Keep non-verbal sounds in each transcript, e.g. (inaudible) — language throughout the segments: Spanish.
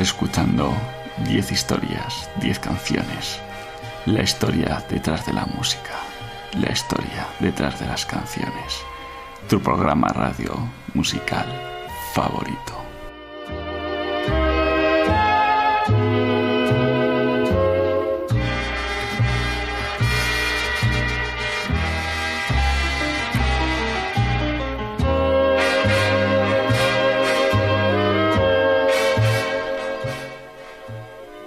Escuchando 10 historias, 10 canciones. La historia detrás de la música. La historia detrás de las canciones. Tu programa radio musical favorito.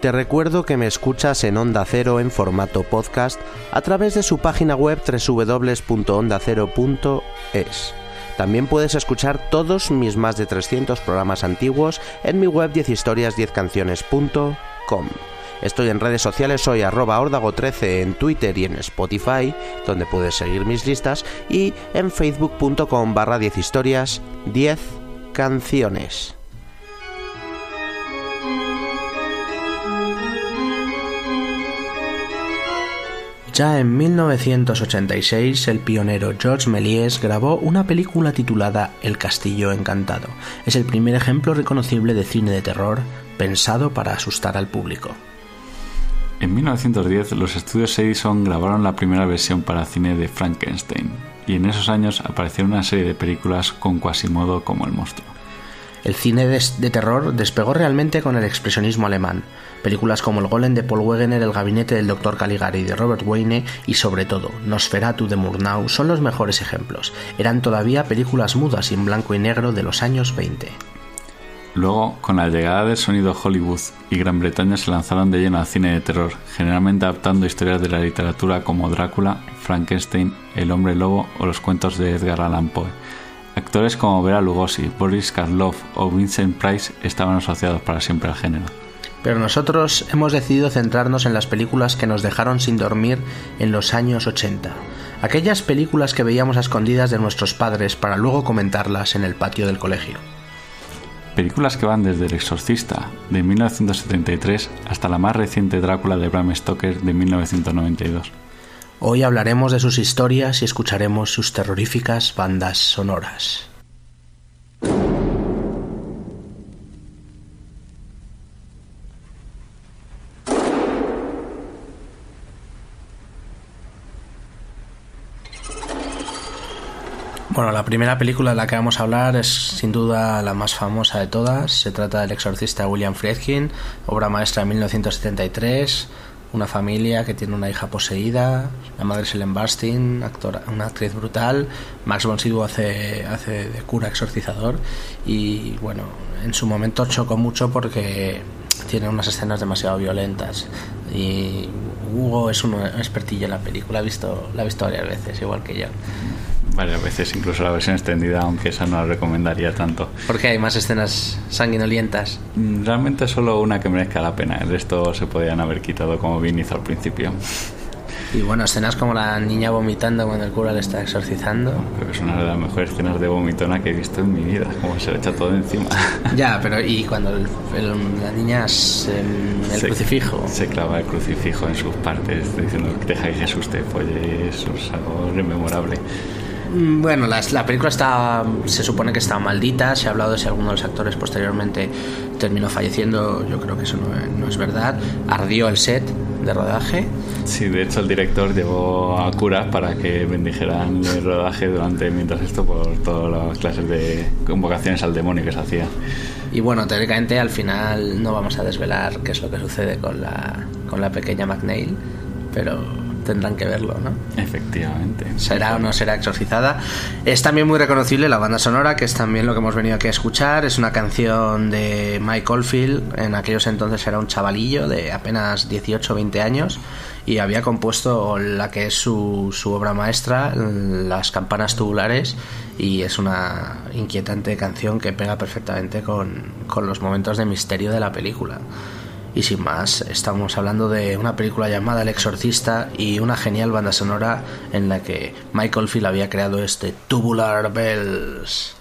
Te recuerdo que me escuchas en Onda Cero en formato podcast a través de su página web www.ondacero.es. También puedes escuchar todos mis más de 300 programas antiguos en mi web 10historias10canciones.com. Estoy en redes sociales, soy arroba ordago13 en Twitter y en Spotify, donde puedes seguir mis listas, y en facebook.com barra 10 historias 10 canciones. Ya en 1986, el pionero Georges Méliès grabó una película titulada El Castillo Encantado. Es el primer ejemplo reconocible de cine de terror pensado para asustar al público. En 1910, los estudios Edison grabaron la primera versión para cine de Frankenstein, y en esos años aparecieron una serie de películas con Quasimodo como el monstruo. El cine de, de, terror despegó realmente con el expresionismo alemán. Películas como El Golem de Paul Wegener, El Gabinete del Dr. Caligari de Robert Wayne y sobre todo Nosferatu de Murnau son los mejores ejemplos. Eran todavía películas mudas y en blanco y negro de los años 20. Luego, con la llegada del sonido Hollywood y Gran Bretaña se lanzaron de lleno al cine de terror, generalmente adaptando historias de la literatura como Drácula, Frankenstein, El hombre lobo o los cuentos de Edgar Allan Poe. Actores como Vera Lugosi, Boris Karloff o Vincent Price estaban asociados para siempre al género. Pero nosotros hemos decidido centrarnos en las películas que nos dejaron sin dormir en los años 80. Aquellas películas que veíamos a escondidas de nuestros padres para luego comentarlas en el patio del colegio. Películas que van desde El Exorcista de 1973 hasta la más reciente Drácula de Bram Stoker de 1992. Hoy hablaremos de sus historias y escucharemos sus terroríficas bandas sonoras. Bueno, la primera película de la que vamos a hablar es sin duda la más famosa de todas. Se trata del exorcista William Friedkin, obra maestra de 1973 una familia que tiene una hija poseída, la madre es Ellen Burstyn, actora, una actriz brutal, Max von Sydow hace, hace de cura exorcizador y bueno, en su momento chocó mucho porque tiene unas escenas demasiado violentas y Hugo es un expertillo en la película, ha visto, la ha visto varias veces, igual que yo varias veces, incluso la versión extendida, aunque esa no la recomendaría tanto. Porque hay más escenas sanguinolientas. Realmente solo una que merezca la pena, el resto se podían haber quitado como bien hizo al principio. Y bueno, escenas como la niña vomitando cuando el cura le está exorcizando. Creo que es una de las mejores escenas de vomitona que he visto en mi vida, como se le echa todo encima. (laughs) Ya, pero y cuando el, el, la niña se, el se, crucifijo. Se clava el crucifijo en sus partes, diciendo deja que Jesús te folle, eso es algo rememorable. Bueno, la, la, película está, se supone que está maldita, se ha hablado de si alguno de los actores posteriormente terminó falleciendo, yo creo que eso no, no, es verdad. Ardió el set de rodaje. Sí, de hecho el director llevó a curas para que bendijeran el rodaje durante mientras esto por todas las clases de convocaciones al demonio que se hacían. Y bueno, teóricamente al final no vamos a desvelar qué es lo que sucede con la, con la pequeña McNeil, pero tendrán que verlo, ¿no? Efectivamente. Será o no será exorcizada. Es también muy reconocible la banda sonora, que es también lo que hemos venido aquí a escuchar. Es una canción de Mike Oldfield, en aquellos entonces era un chavalillo de apenas 18 o 20 años y había compuesto la que es su, su obra maestra, Las campanas tubulares, y es una inquietante canción que pega perfectamente con, con los momentos de misterio de la película. Y sin más, estamos hablando de una película llamada El Exorcista y una genial banda sonora en la que Michael Field había creado este Tubular Bells.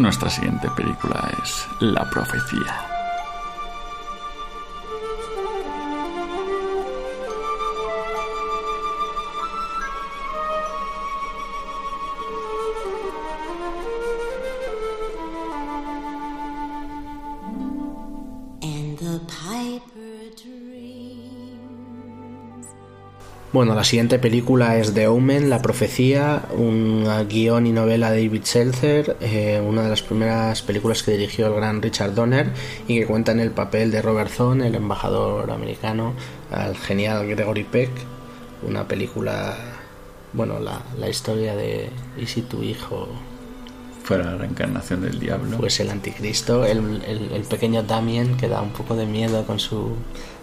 Nuestra siguiente película es La Profecía. Bueno, la siguiente película es The Omen, La Profecía, un guion y novela de David Seltzer, eh, una de las primeras películas que dirigió el gran Richard Donner y que cuenta en el papel de Robert Thorne, el embajador americano, al genial Gregory Peck, una película, bueno, la, la historia de ¿y si tu hijo fuera la reencarnación del diablo? Pues el anticristo, el, el, el pequeño Damien que da un poco de miedo con su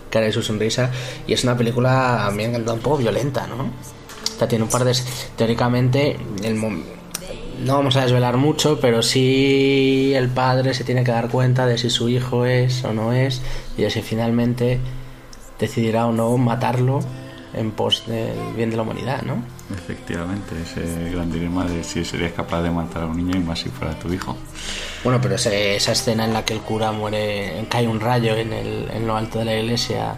cara de su sonrisa. Y es una película, me un poco violenta, ¿no? O sea, tiene un par de... Teóricamente, el, no vamos a desvelar mucho, pero sí el padre se tiene que dar cuenta de si su hijo es o no es, y de si finalmente decidirá o no matarlo en pos del bien de la humanidad, ¿no? Efectivamente, ese gran dilema de si serías capaz de matar a un niño y más si fuera tu hijo. Bueno, pero esa escena en la que el cura muere, cae un rayo en, el, en lo alto de la iglesia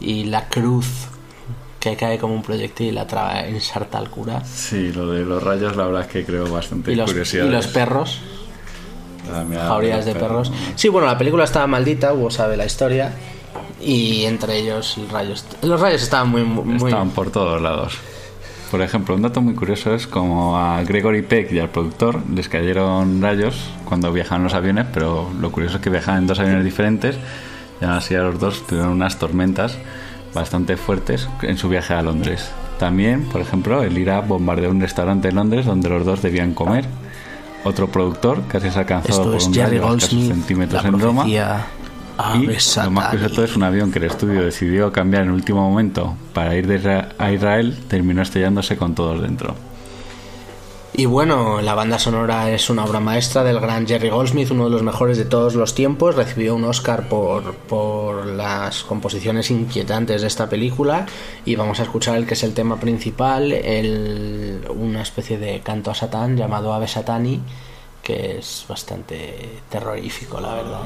y la cruz que cae como un proyectil atrapa, ensarta al cura. Sí, lo de los rayos la verdad es que creo bastante ¿Y los, curiosidad. ¿Y los perros? Jaurías de perros. Sí, bueno, la película estaba maldita, Hugo sabe la historia. Y entre ellos rayos. Los rayos estaban muy, muy... Estaban por todos lados. Por ejemplo, un dato muy curioso es como a Gregory Peck y al productor les cayeron rayos cuando viajaban los aviones, pero lo curioso es que viajaban en dos aviones diferentes y así a los dos tuvieron unas tormentas bastante fuertes en su viaje a Londres. También, por ejemplo, el IRA bombardeó un restaurante en Londres donde los dos debían comer. Otro productor casi se alcanzó por un rayo centímetros en Roma y lo más curioso es un avión que el estudio decidió cambiar en el último momento para ir a Israel, terminó estrellándose con todos dentro. Y bueno, la banda sonora es una obra maestra del gran Jerry Goldsmith, uno de los mejores de todos los tiempos. Recibió un Oscar por, por las composiciones inquietantes de esta película. Y vamos a escuchar el que es el tema principal, el, una especie de canto a Satán llamado Ave Satani, que es bastante terrorífico, la verdad.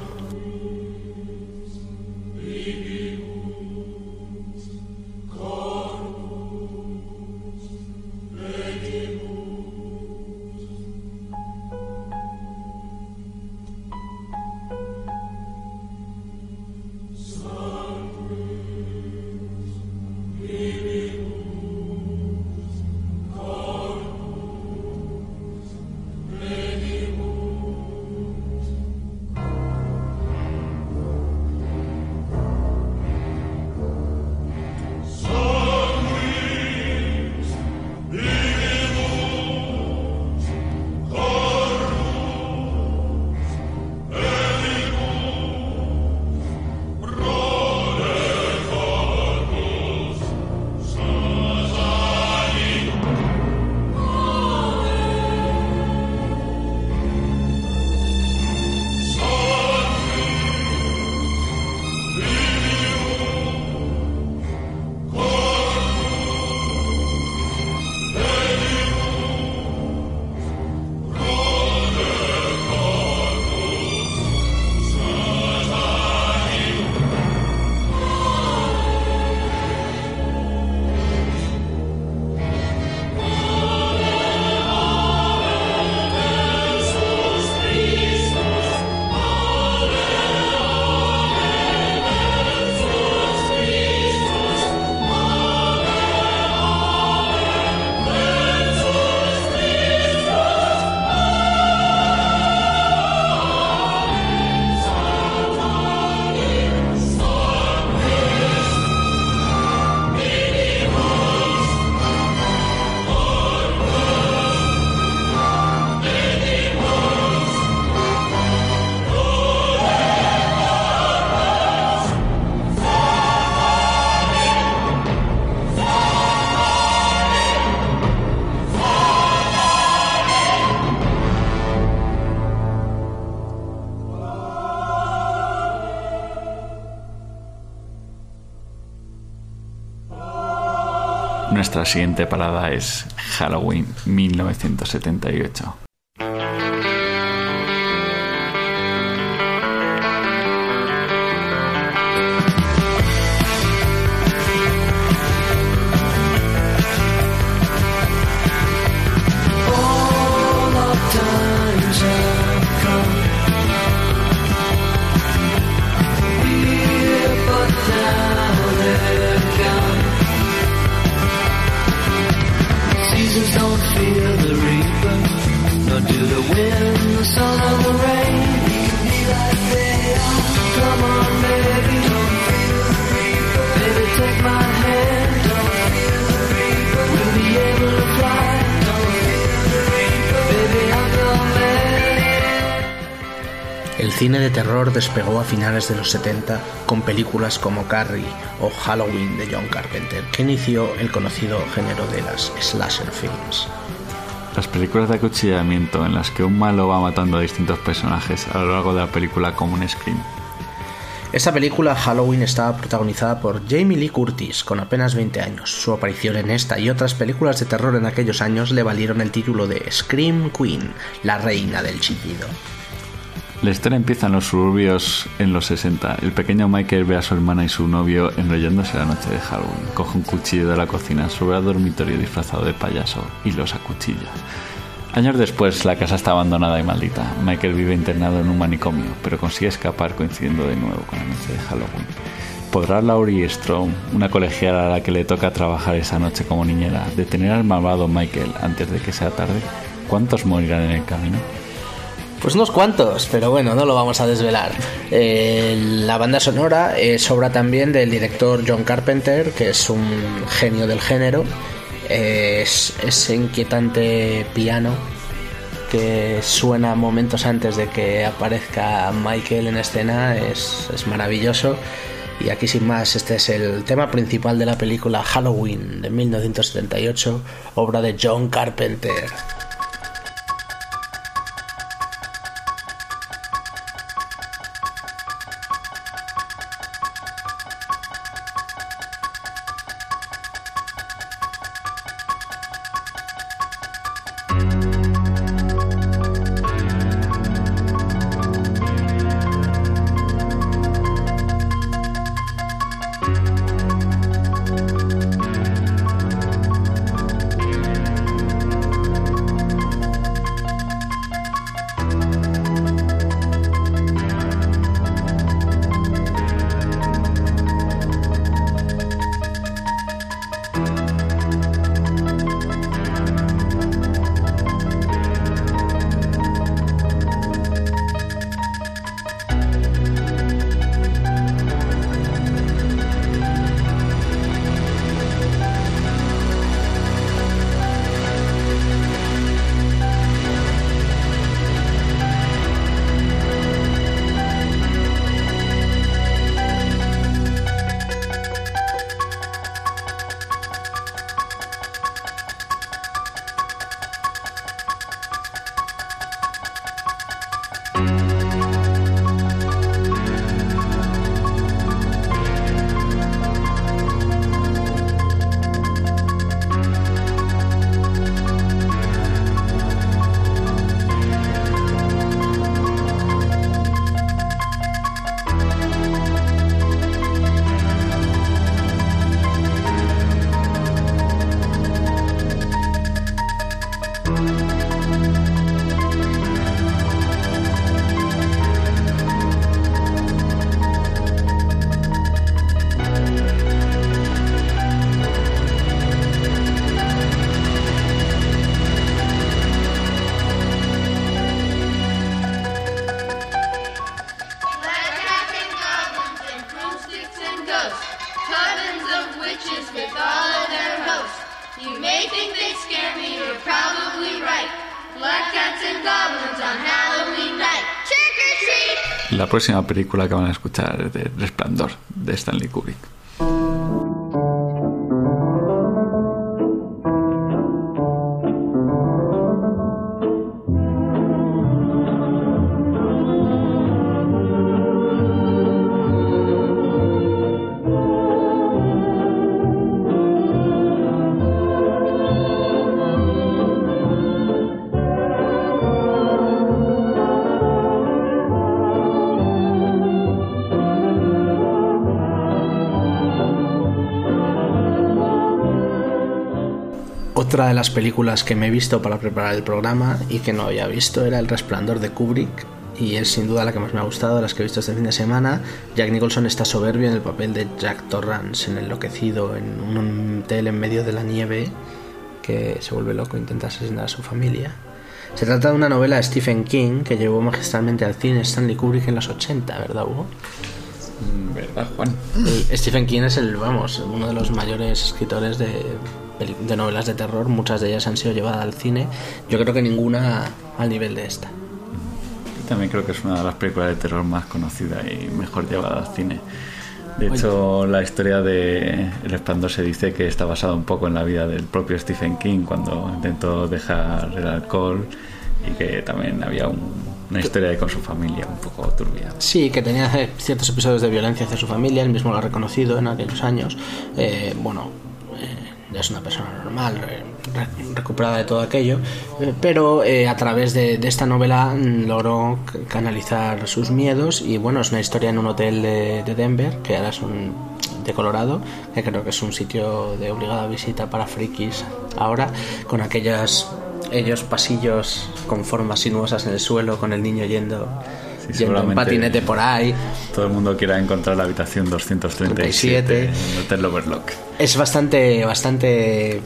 Nuestra siguiente parada es Halloween 1978. Despegó a finales de los 70 con películas como Carrie o Halloween de John Carpenter, que inició el conocido género de las slasher films. Las películas de acuchillamiento en las que un malo va matando a distintos personajes a lo largo de la película como un scream. Esta película Halloween estaba protagonizada por Jamie Lee Curtis con apenas 20 años. Su aparición en esta y otras películas de terror en aquellos años le valieron el título de Scream Queen, la reina del chillido. La historia empieza en los suburbios en los 60. El pequeño Michael ve a su hermana y su novio enrollándose la noche de Halloween. Coge un cuchillo de la cocina, sube al dormitorio disfrazado de payaso y los acuchilla. Años después, la casa está abandonada y maldita. Michael vive internado en un manicomio, pero consigue escapar coincidiendo de nuevo con la noche de Halloween. ¿Podrá Laurie Strong, una colegiala a la que le toca trabajar esa noche como niñera, detener al malvado Michael antes de que sea tarde? ¿Cuántos morirán en el camino? Pues unos cuantos, pero bueno, no lo vamos a desvelar. Eh, la banda sonora es obra también del director John Carpenter, que es un genio del género. Es ese inquietante piano que suena momentos antes de que aparezca Michael en escena es, es maravilloso. Y aquí sin más, este es el tema principal de la película Halloween de 1978, obra de John Carpenter. Próxima película que van a escuchar es de Resplandor, de Stanley Kubrick. Las películas que me he visto para preparar el programa y que no había visto era El Resplandor de Kubrick y es sin duda la que más me ha gustado de las que he visto este fin de semana. Jack Nicholson está soberbio en el papel de Jack Torrance, en enloquecido en un hotel en medio de la nieve que se vuelve loco e intenta asesinar a su familia. Se trata de una novela de Stephen King que llevó magistralmente al cine Stanley Kubrick en los 80, ¿verdad, Hugo? ¿Verdad, Juan? Stephen King es el, vamos, uno de los mayores escritores de, de novelas de terror. Muchas de ellas han sido llevadas al cine. Yo creo que ninguna al nivel de esta. también creo que es una de las películas de terror más conocidas y mejor llevada al cine. De hecho, la historia de El Resplandor se dice que está basada un poco en la vida del propio Stephen King cuando intentó dejar el alcohol y que también había una historia con su familia un poco turbia. Sí, que tenía ciertos episodios de violencia hacia su familia, él mismo lo ha reconocido en aquellos años. Eh, bueno, eh, es una persona normal, re- recuperada de todo aquello, eh, pero eh, a través de, de esta novela mm, logró canalizar sus miedos y bueno, es una historia en un hotel de, de Denver, que ahora es un de Colorado, que creo que es un sitio de obligada visita para frikis ahora, con aquellas ellos pasillos con formas sinuosas en el suelo, con el niño yendo, Sí, yendo en patinete por ahí. Todo el mundo quiera encontrar la habitación 237 en el Hotel Overlock. Es bastante, bastante.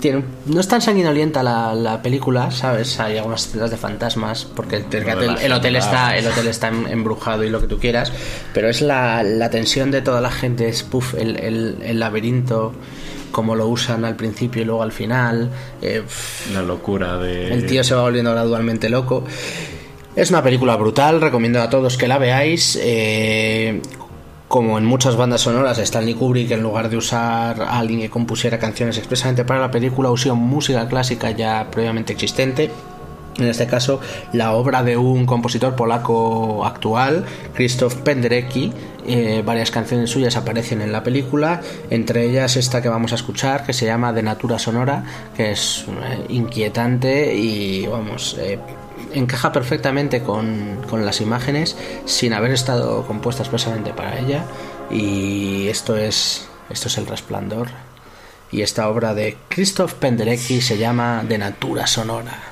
tiene, no es tan sanguinolienta la, la película, ¿sabes? Hay algunas escenas de fantasmas, porque el, el- Lo de las el hotel está, el hotel está em- embrujado y lo que tú quieras, pero es la, la tensión de toda la gente, es puff, el, el- laberinto, como lo usan al principio y luego al final. eh, La locura de... el tío se va volviendo gradualmente loco. Es una película brutal, recomiendo a todos que la veáis. eh, como en muchas bandas sonoras, Stanley Kubrick, en lugar de usar a alguien que compusiera canciones expresamente para la película, usó música clásica ya previamente existente. En este caso, la obra de un compositor polaco actual, Krzysztof Penderecki. Eh, varias canciones suyas aparecen en la película, entre ellas esta que vamos a escuchar, que se llama De Natura Sonora, que es eh, inquietante y, vamos, encaja perfectamente con, con las imágenes sin haber estado compuesta expresamente para ella. Y esto es, esto es El Resplandor. Y esta obra de Krzysztof Penderecki se llama De Natura Sonora.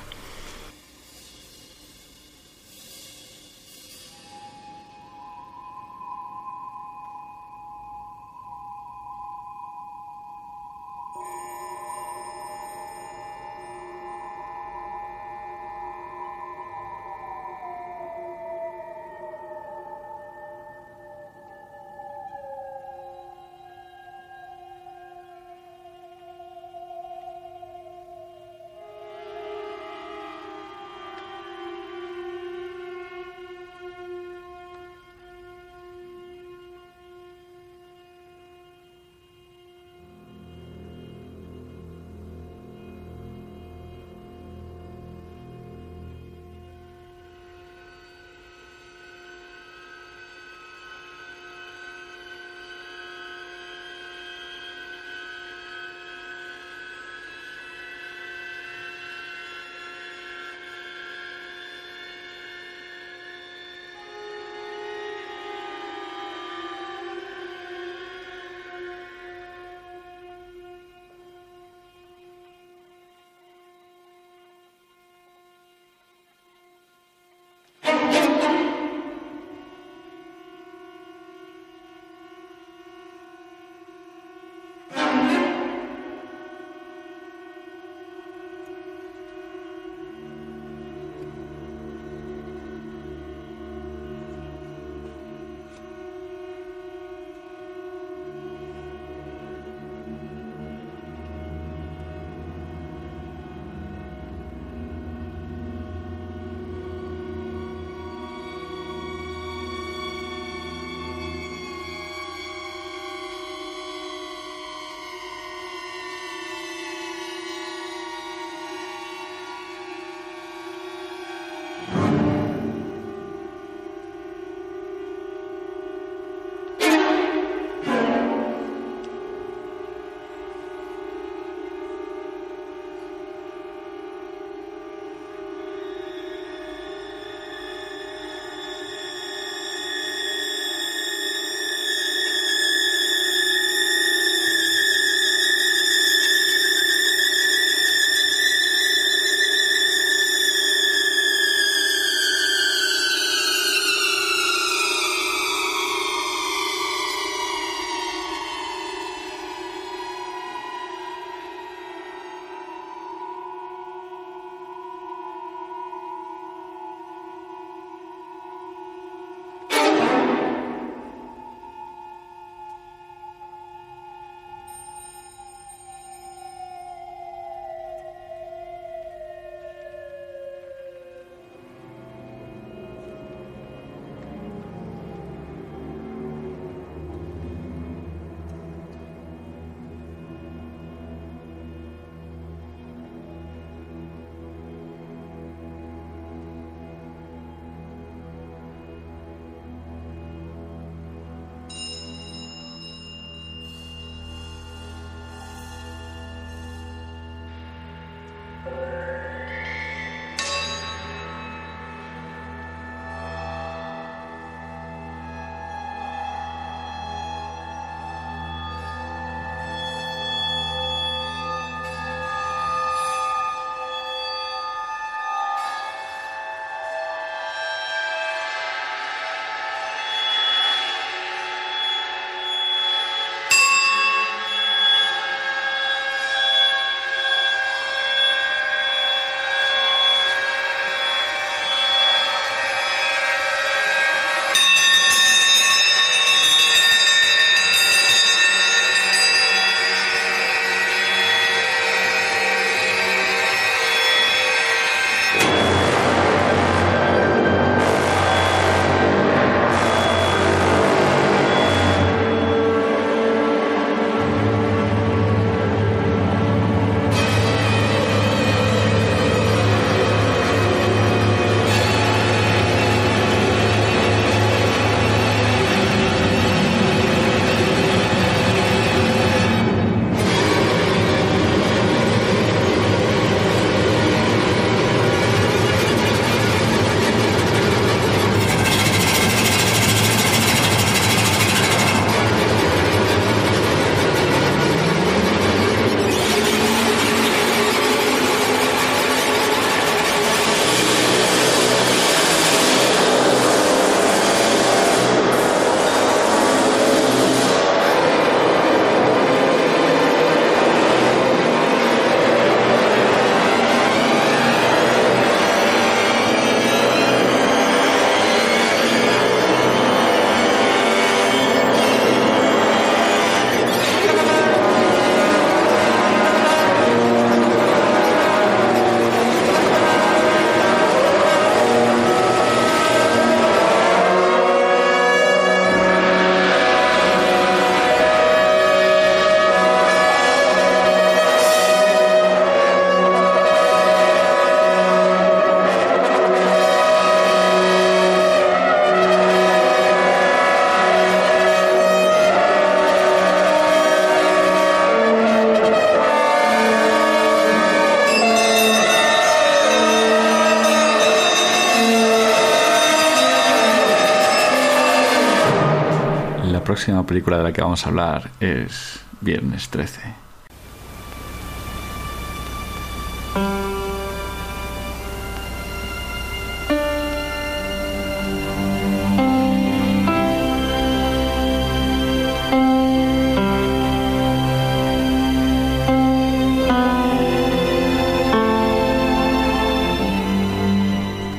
Próxima película de la que vamos a hablar es Viernes 13.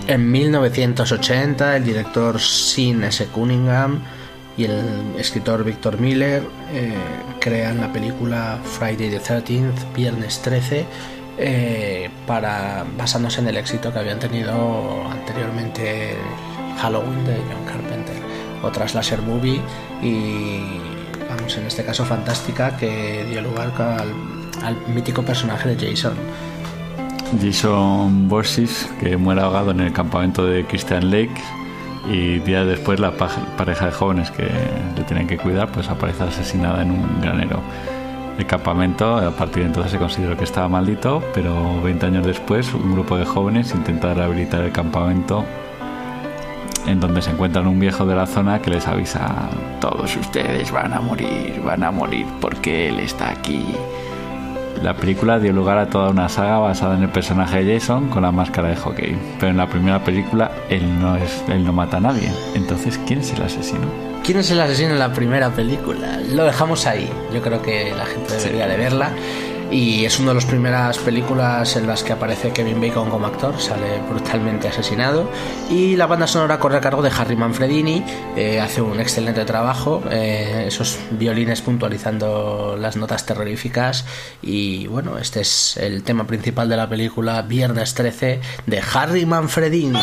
En 1980, el director Sean S. Cunningham y el escritor Victor Miller eh, crean la película Friday the 13th, Viernes 13, eh, para, basándose en el éxito que habían tenido anteriormente Halloween de John Carpenter, otra slasher movie y, vamos, en este caso fantástica, que dio lugar al, al mítico personaje de Jason. Jason Borsis, que muere ahogado en el campamento de Christian Lake y días después la pa- pareja de jóvenes que le tienen que cuidar pues aparece asesinada en un granero. El campamento a partir de entonces se consideró que estaba maldito, pero 20 años después un grupo de jóvenes intenta rehabilitar el campamento en donde se encuentran un viejo de la zona que les avisa todos ustedes van a morir, van a morir porque él está aquí. La película dio lugar a toda una saga basada en el personaje de Jason con la máscara de hockey. Pero en la primera película él no, es, él no mata a nadie. Entonces, ¿quién es el asesino? ¿Quién es el asesino en la primera película? Lo dejamos ahí. Yo creo que la gente debería de verla. Y es una de las primeras películas en las que aparece Kevin Bacon como actor, sale brutalmente asesinado. Y la banda sonora corre a cargo de Harry Manfredini, eh, hace un excelente trabajo, eh, esos violines puntualizando las notas terroríficas. Y bueno, este es el tema principal de la película Viernes 13 de Harry Manfredini.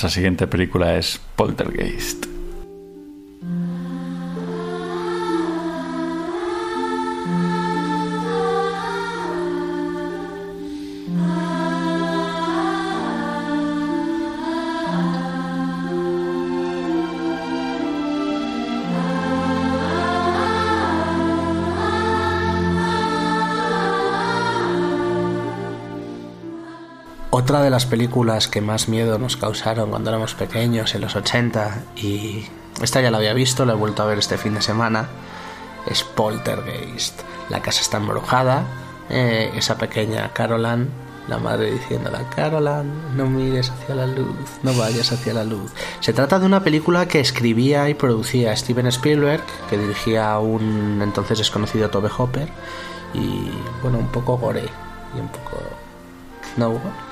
Nuestra siguiente película es Poltergeist. Otra de las películas que más miedo nos causaron cuando éramos pequeños, en los 80, y esta ya la había visto, la he vuelto a ver este fin de semana, es Poltergeist. La casa está embrujada, eh, esa pequeña Carolan, la madre diciéndole, Carolan, no mires hacia la luz, no vayas hacia la luz. Se trata de una película que escribía y producía Steven Spielberg, que dirigía un entonces desconocido Tobe Hopper, y bueno, un poco gore y un poco... ¿No?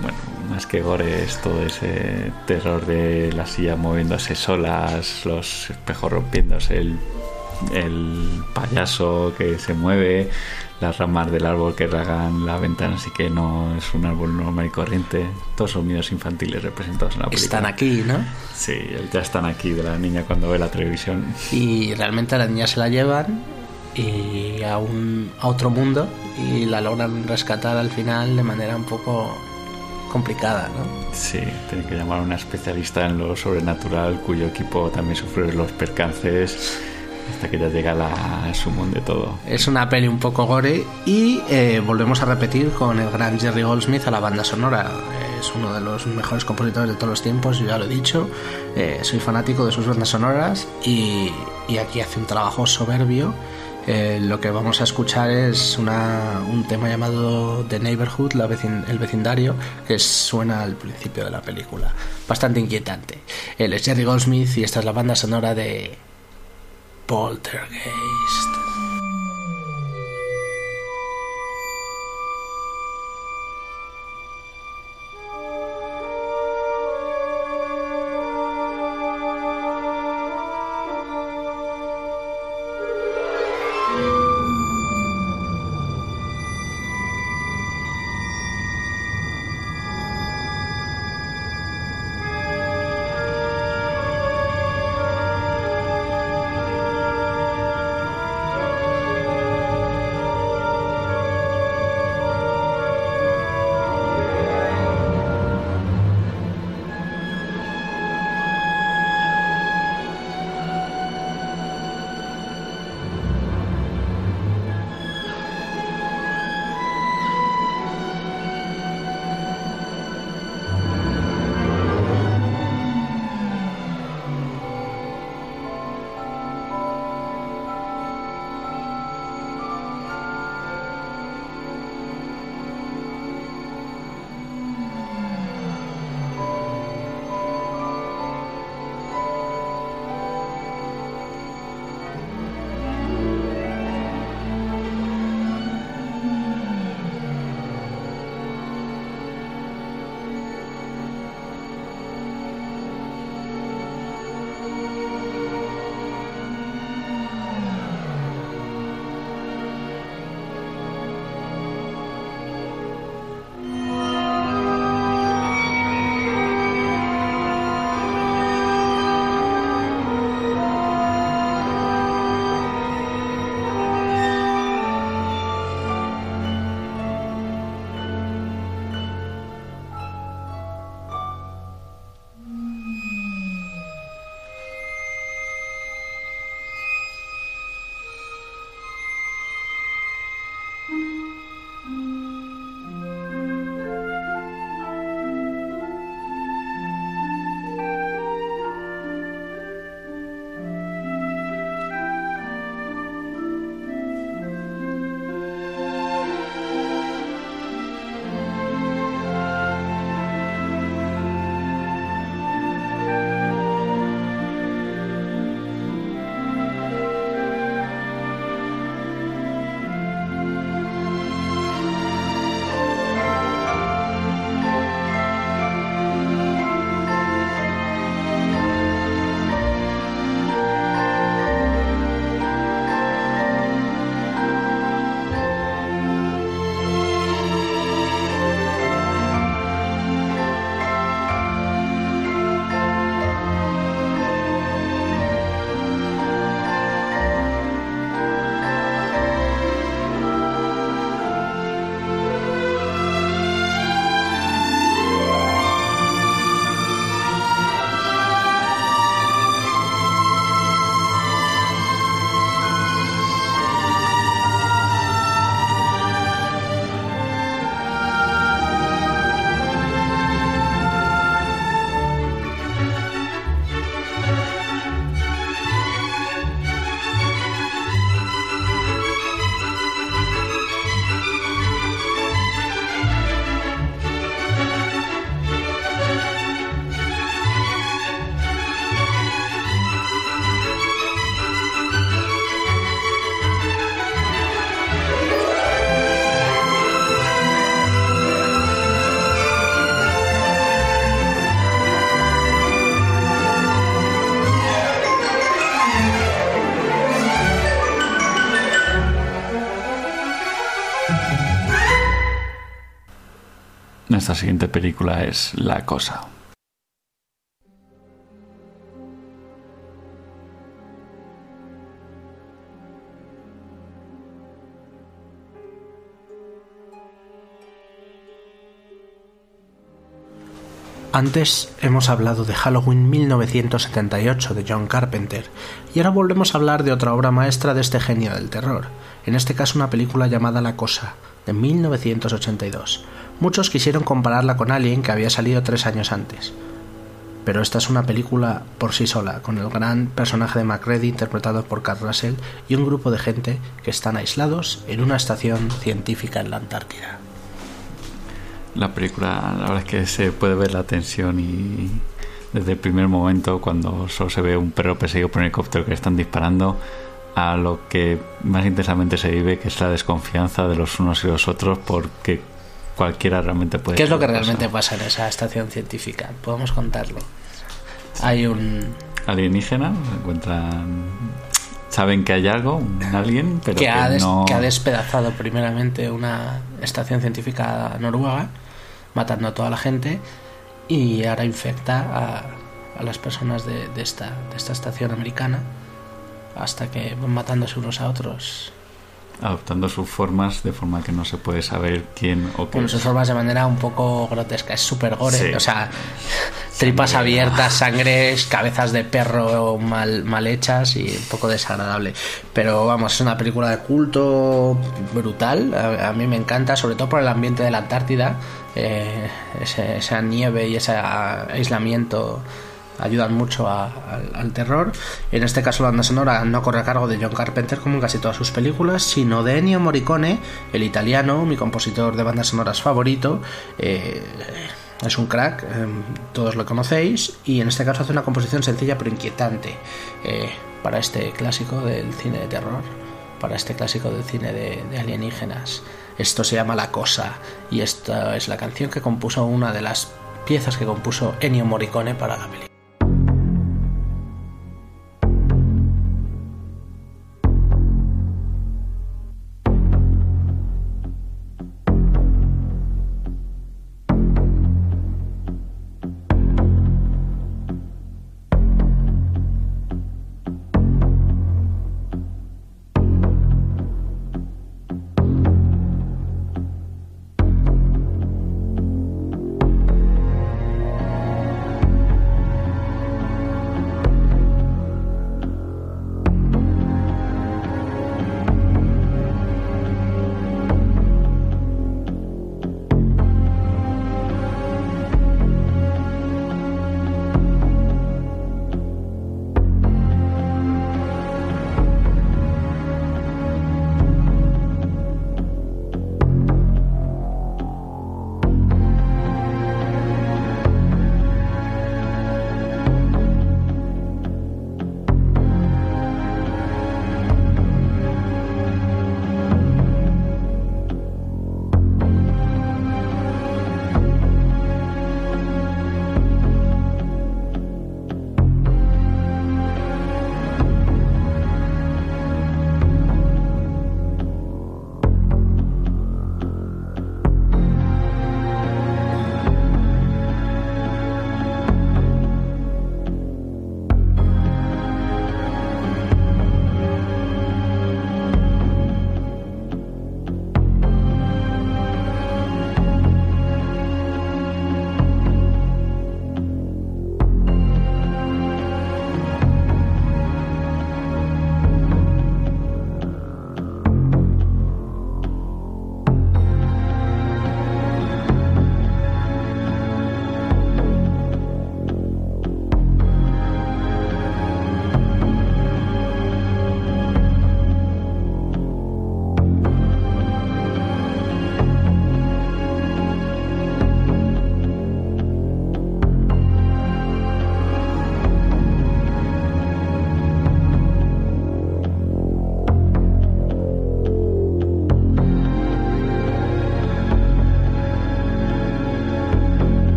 Bueno, más que gore es todo ese terror de las sillas moviéndose solas, los espejos rompiéndose, el, el payaso que se mueve, las ramas del árbol que ragan la ventana, así que no es un árbol normal y corriente. Todos son miedos infantiles representados en la película. Están aquí, ¿no? Sí, ya están aquí de la niña cuando ve la televisión. y realmente a la niña se la llevan y a, un, a otro mundo y la logran rescatar al final de manera un poco complicada, ¿no? Sí, tiene que llamar a una especialista en lo sobrenatural cuyo equipo también sufre los percances hasta que ya llega la sumón de todo. Es una peli un poco gore y eh, volvemos a repetir con el gran Jerry Goldsmith a la banda sonora. Es uno de los mejores compositores de todos los tiempos, yo ya lo he dicho. Eh, soy fanático de sus bandas sonoras y, y aquí hace un trabajo soberbio. Eh, lo que vamos a escuchar es una, un tema llamado The Neighborhood, el vecindario, que suena al principio de la película. Bastante inquietante. Él es Jerry Goldsmith y esta es la banda sonora de Poltergeist. Nuestra siguiente película es La Cosa. Antes hemos hablado de Halloween 1978 de John Carpenter y ahora volvemos a hablar de otra obra maestra de este genio del terror, en este caso una película llamada La Cosa, de 1982. Muchos quisieron compararla con Alien que había salido tres años antes. Pero esta es una película por sí sola, con el gran personaje de MacReady interpretado por Carl Russell y un grupo de gente que están aislados en una estación científica en la Antártida la película, la verdad es que se puede ver la tensión y desde el primer momento cuando solo se ve un perro perseguido por un helicóptero que están disparando a lo que más intensamente se vive que es la desconfianza de los unos y los otros porque cualquiera realmente puede... ¿Qué es lo que realmente pasa en esa estación científica? Podemos contarlo. Hay un... Alienígena, encuentran... Saben que hay algo, un alguien, pero que, que, ha des- no... que ha despedazado primeramente una estación científica noruega, matando a toda la gente, y ahora infecta a, a las personas de, de esta, de esta estación americana, hasta que van matándose unos a otros. Adoptando sus formas de forma que no se puede saber quién o qué Con es. sus formas de manera un poco grotesca, es súper gore, Sí. o sea, (laughs) tripas abiertas, (laughs) sangre, cabezas de perro mal, mal hechas y un poco desagradable. Pero vamos, es una película de culto brutal, a, a mí me encanta, sobre todo por el ambiente de la Antártida, eh, ese- esa nieve y ese aislamiento ayudan mucho al, terror. En este caso, la banda sonora no corre a cargo de John Carpenter como en casi todas sus películas, sino de Ennio Morricone, el italiano, mi compositor de bandas sonoras favorito. Eh, es un crack, eh, todos lo conocéis, y en este caso hace una composición sencilla pero inquietante eh, para este clásico del cine de terror, para este clásico del cine de, de alienígenas. Esto se llama La Cosa, y esta es la canción que compuso una de las piezas que compuso Ennio Morricone para la película.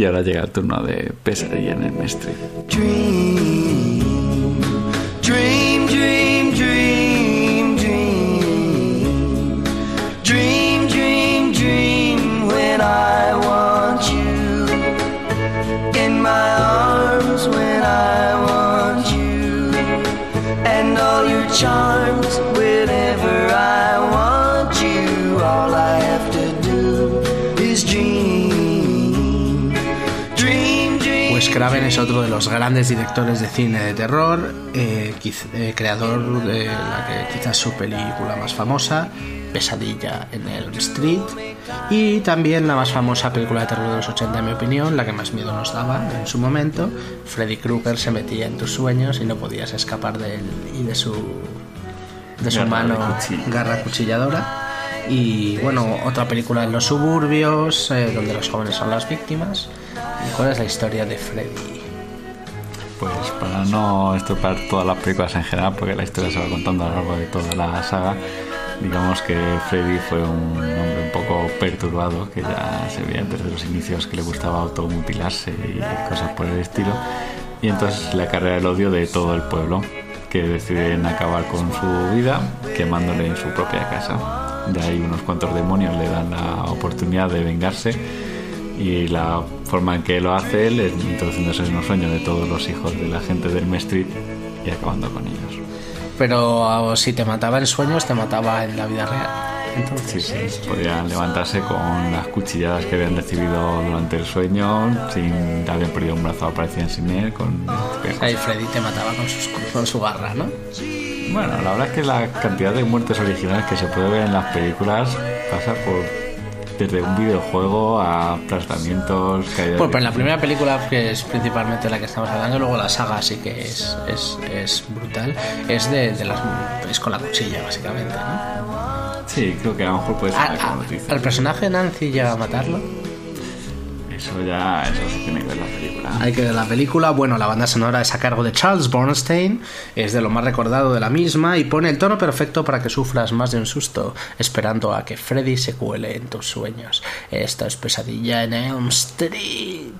Y ahora llega el turno de Pesadilla en el Street. Es otro de los grandes directores de cine de terror, eh, quiz- eh, creador de la que quizás su película más famosa, Pesadilla en Elm Street, y también la más famosa película de terror de los 80 en mi opinión, la que más miedo nos daba en su momento, Freddy Krueger se metía en tus sueños y no podías escapar de él y de su, de su Garra de mano garra cuchilladora. Y bueno, otra película en los suburbios, eh, donde los jóvenes son las víctimas. ¿Y cuál es la historia de Freddy? Pues para no estropar todas las películas en general, porque la historia se va contando a lo largo de toda la saga, digamos que Freddy fue un hombre un poco perturbado, que ya se veía desde los inicios que le gustaba automutilarse y cosas por el estilo. Y entonces la carrera del odio de todo el pueblo, que deciden acabar con su vida quemándole en su propia casa. De ahí unos cuantos demonios le dan la oportunidad de vengarse y la forma en que lo hace él es introduciéndose en los sueños de todos los hijos de la gente del M Street y acabando con ellos. Pero ah, si te mataba en sueños, te mataba en la vida real. Entonces, Sí, sí, podían levantarse con las cuchilladas que habían recibido durante el sueño, sin habían perdido un brazo, aparecían sin él, con... ahí Freddy te mataba con, sus, con su garra, ¿no? Bueno, la verdad es que la cantidad de muertes originales que se puede ver en las películas pasa por desde un videojuego a aplastamientos, Bueno, pero en la primera película, que es principalmente la que estamos hablando, luego la saga sí que es, es, es brutal, es de, de las es con la cuchilla, básicamente, ¿no? Sí, creo que a lo mejor puede ser A- como a- lo dices. ¿Al personaje Nancy llega a matarlo? Eso ya, eso sí tiene que ver la película. Hay que ver la película. Bueno, la banda sonora es a cargo de Charles Bernstein, es de lo más recordado de la misma y pone el tono perfecto para que sufras más de un susto, esperando a que Freddy se cuele en tus sueños. Esto es pesadilla en Elm Street.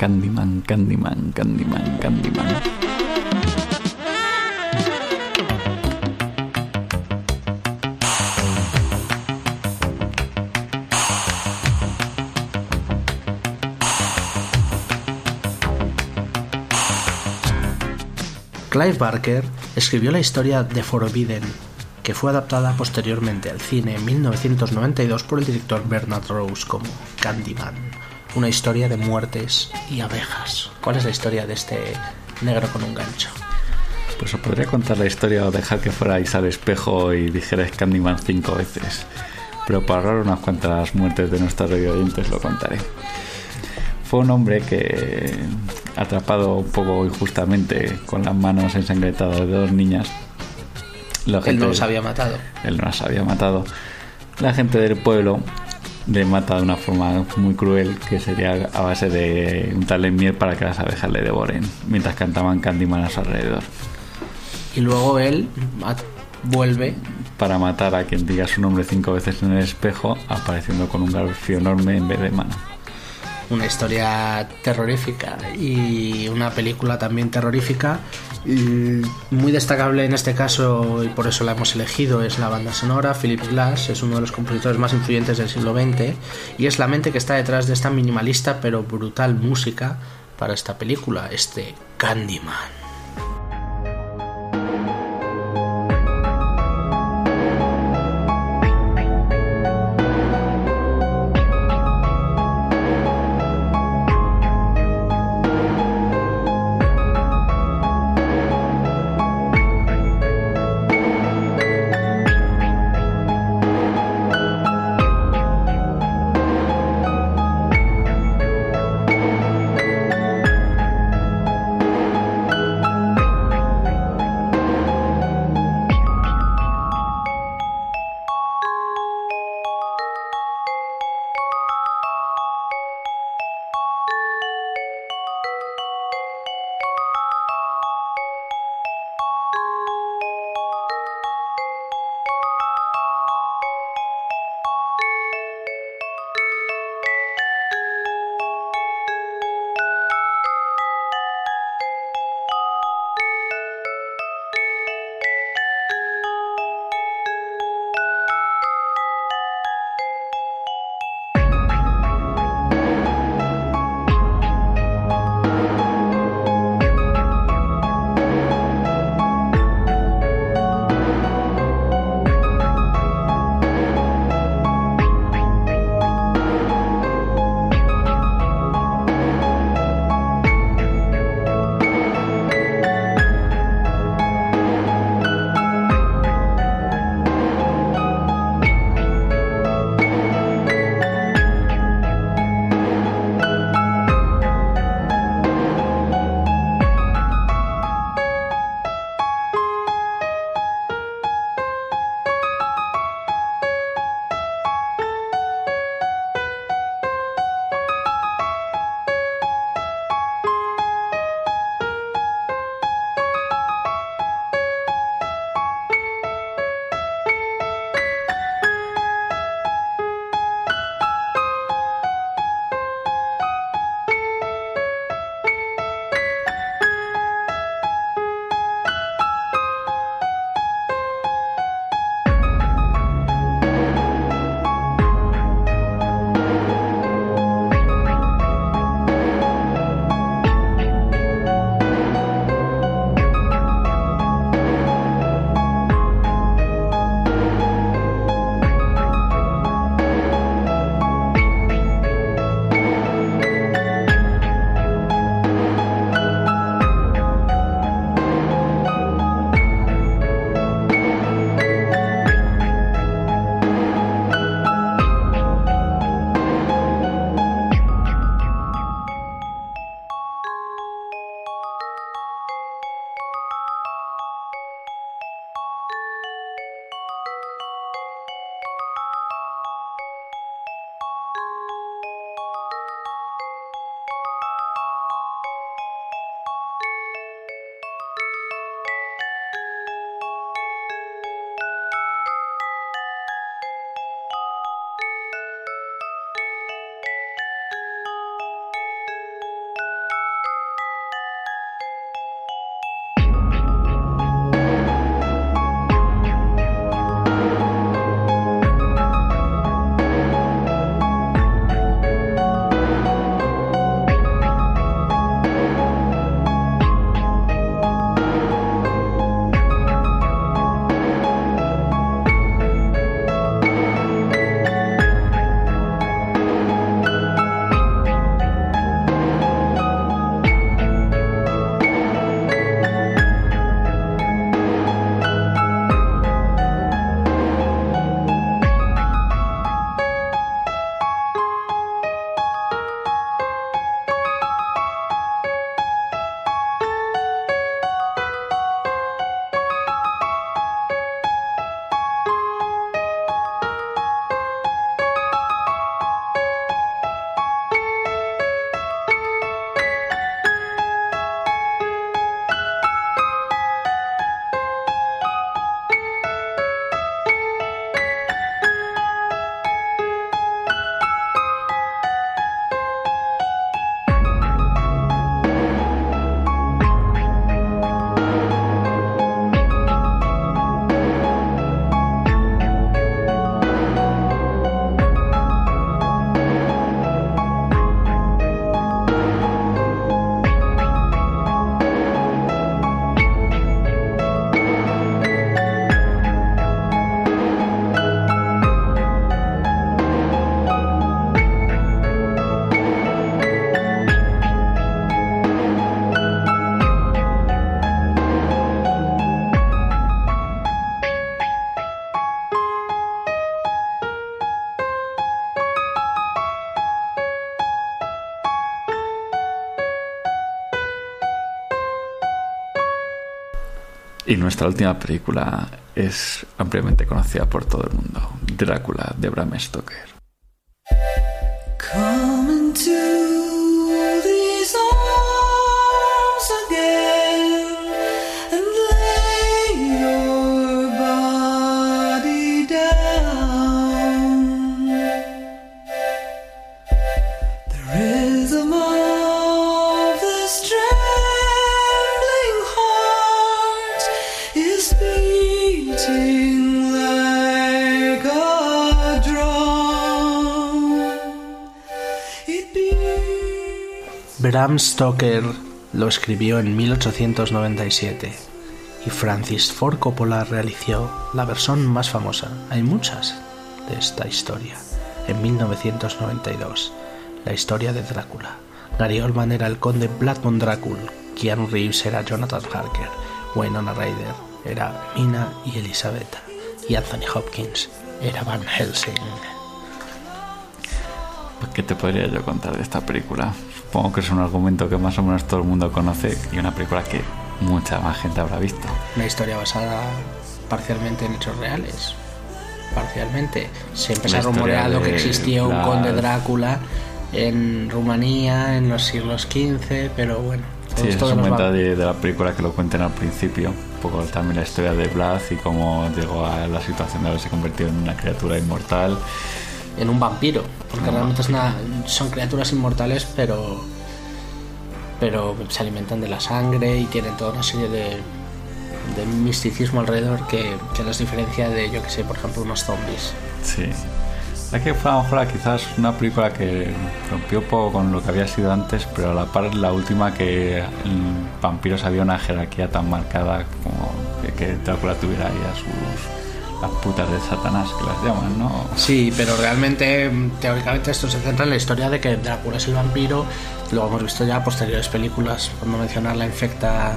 Candyman, Candyman, Candyman, Candyman. Clive Barker escribió la historia de Forbidden, que fue adaptada posteriormente al cine en 1992 por el director Bernard Rose como Candyman, una historia de muertes y abejas. ¿Cuál es la historia de este negro con un gancho? Pues os podría contar la historia o dejar que fuerais al espejo y dijerais Candyman cinco veces. Pero para ahorrar unas cuantas muertes de nuestros oyentes lo contaré. Fue un hombre que, atrapado un poco injustamente con las manos ensangrentadas de dos niñas, la Él gente- no los había matado. él no las había matado. La gente del pueblo le mata de una forma muy cruel, que sería a base de untarle miel para que las abejas le devoren, mientras cantaban Candyman a su alrededor. Y luego él vuelve Para matar a quien diga su nombre cinco veces en el espejo, apareciendo con un garfio enorme en vez de mano. Una historia terrorífica y una película también terrorífica. Muy destacable en este caso, y por eso la hemos elegido, es la banda sonora. Philip Glass es uno de los compositores más influyentes del siglo XX y es la mente que está detrás de esta minimalista pero brutal música para esta película, este Candyman. Y nuestra última película es ampliamente conocida por todo el mundo, Drácula de Bram Stoker. Bram Stoker lo escribió en 1897 y Francis Ford Coppola realizó la versión más famosa, hay muchas, de esta historia, en 1992, la historia de Drácula. Gary Oldman era el conde Vlad von Dracul, Keanu Reeves era Jonathan Harker, Winona Ryder era Mina y Elisabetta, y Anthony Hopkins era Van Helsing. ¿Qué te podría yo contar de esta película? Supongo que es un argumento que más o menos todo el mundo conoce y una película que mucha más gente habrá visto. Una historia basada parcialmente en hechos reales. Parcialmente. Siempre se La ha rumoreado que existía un Vlad. conde Drácula en Rumanía en los siglos XV, pero bueno. Sí, esto es un momento de, de la película que lo cuenten al principio. Un poco también la historia de Vlad y cómo llegó a la situación de haberse convertido en una criatura inmortal. En un vampiro, porque realmente es una- son criaturas inmortales, pero pero se alimentan de la sangre y tienen toda una serie de, de misticismo alrededor que, que las diferencia de, yo que sé, por ejemplo, unos zombies. Sí. La que fue a lo mejor quizás una película que rompió un poco con lo que había sido antes, pero a la par la última que en Vampiros había una jerarquía tan marcada como que, que Drácula tuviera ahí a sus las putas de Satanás que las llaman, ¿no? Sí, pero realmente, teóricamente, esto se centra en la historia de que Drácula es el vampiro. Luego hemos visto ya posteriores películas, por no mencionar la infecta,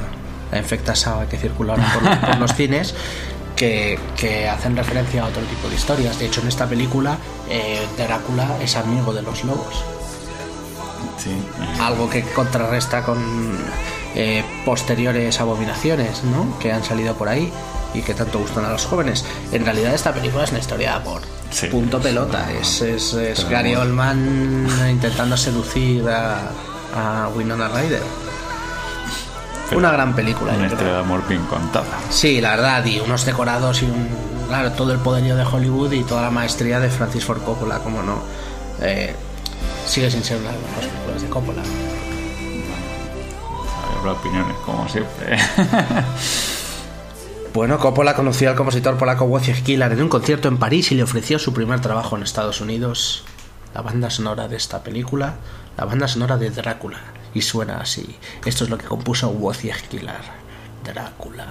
la infecta saga que circula ahora por, los- (laughs) por los cines, que, que hacen referencia a otro tipo de historias. De hecho, en esta película, eh, Drácula es amigo de los lobos. Sí. Algo que contrarresta con eh, posteriores abominaciones, ¿no? Que han salido por ahí y que tanto gustan a los jóvenes. En realidad esta película es una historia de amor. Sí. Punto pelota. Es, es, es Gary. Oldman intentando seducir a, a Winona Ryder. Pero una gran película. Una historia de amor bien contada. Sí, la verdad, y unos decorados y un, claro, todo el poderío de Hollywood y toda la maestría de Francis Ford Coppola, como no. Eh, sigue sin ser una de las mejores películas de Coppola. Habrá opiniones, como siempre. (laughs) Bueno, Coppola conoció al compositor polaco Wojciech Kilar en un concierto en París y le ofreció su primer trabajo en Estados Unidos. La banda sonora de esta película, la banda sonora de Drácula. Y suena así. Esto es lo que compuso Wojciech Kilar. Drácula.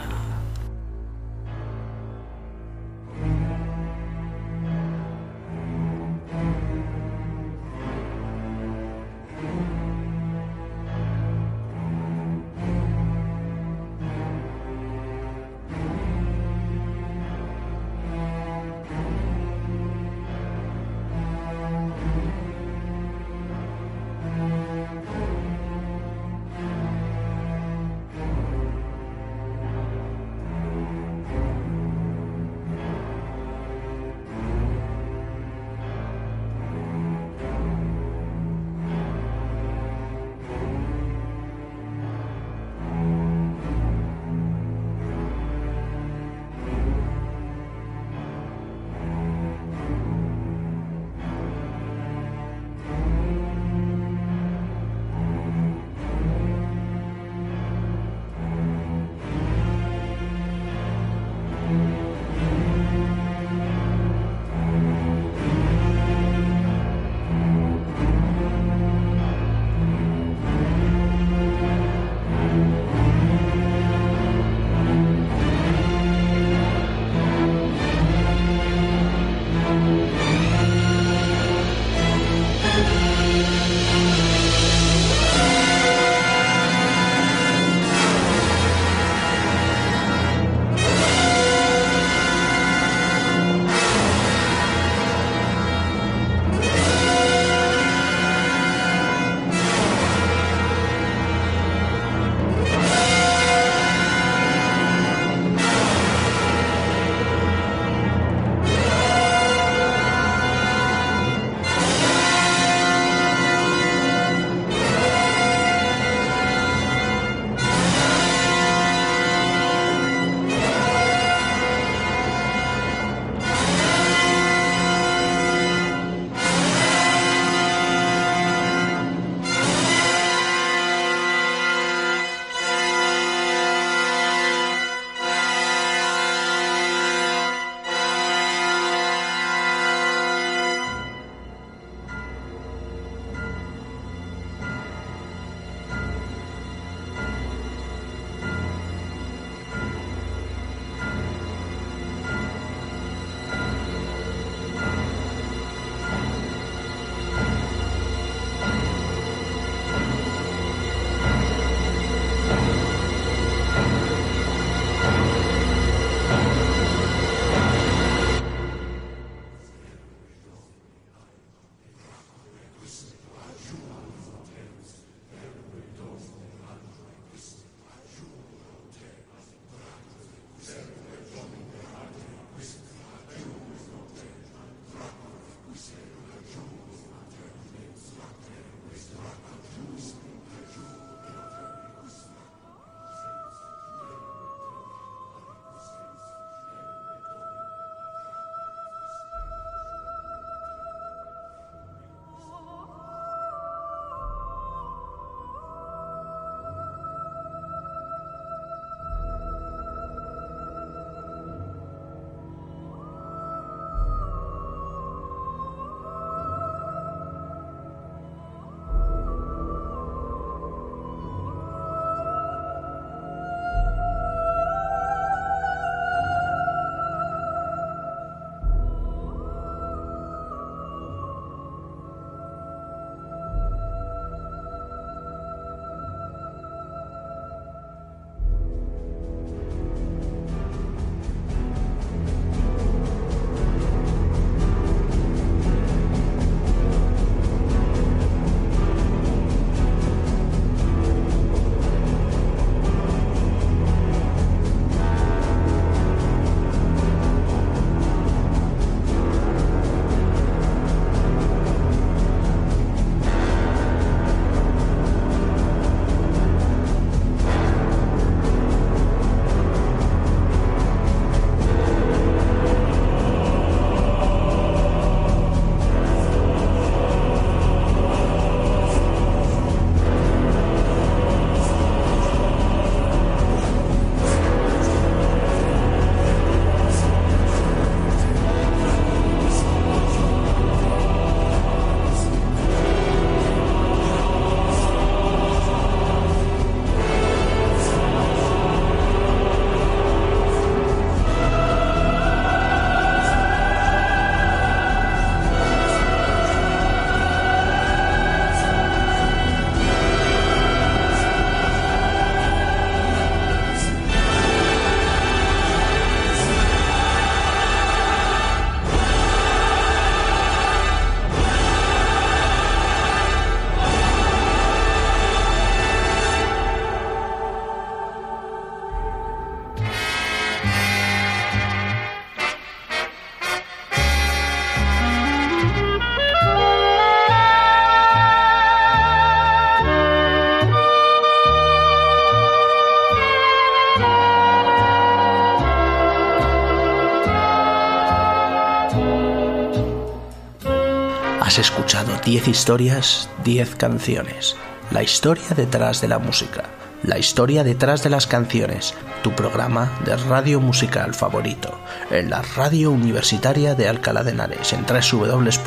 Escuchado 10 historias, 10 canciones. La historia detrás de la música. La historia detrás de las canciones. Tu programa de radio musical favorito. En la radio universitaria de Alcalá de Henares. En www.ruah.es.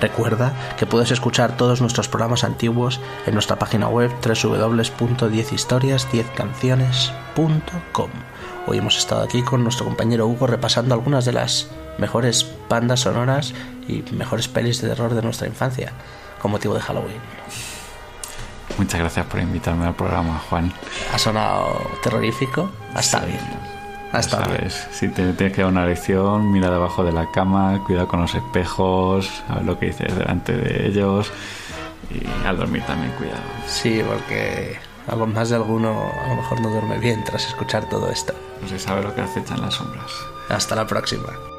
Recuerda que puedes escuchar todos nuestros programas antiguos en nuestra página web www.10historias10canciones.com. Hoy hemos estado aquí con nuestro compañero Hugo repasando algunas de las mejores bandas sonoras y mejores pelis de terror de nuestra infancia con motivo de Halloween. Muchas gracias por invitarme al programa, Juan. Ha sonado terrorífico. Ha estado bien. Estado bien. ¿Sabes? Si te tienes que dar una lección, mira debajo de la cama, cuidado con los espejos, a ver lo que dices delante de ellos. Y al dormir también, cuidado. Sí, porque algo más de alguno a lo mejor no duerme bien tras escuchar todo esto. No se sabe lo que acechan las sombras. Hasta la próxima.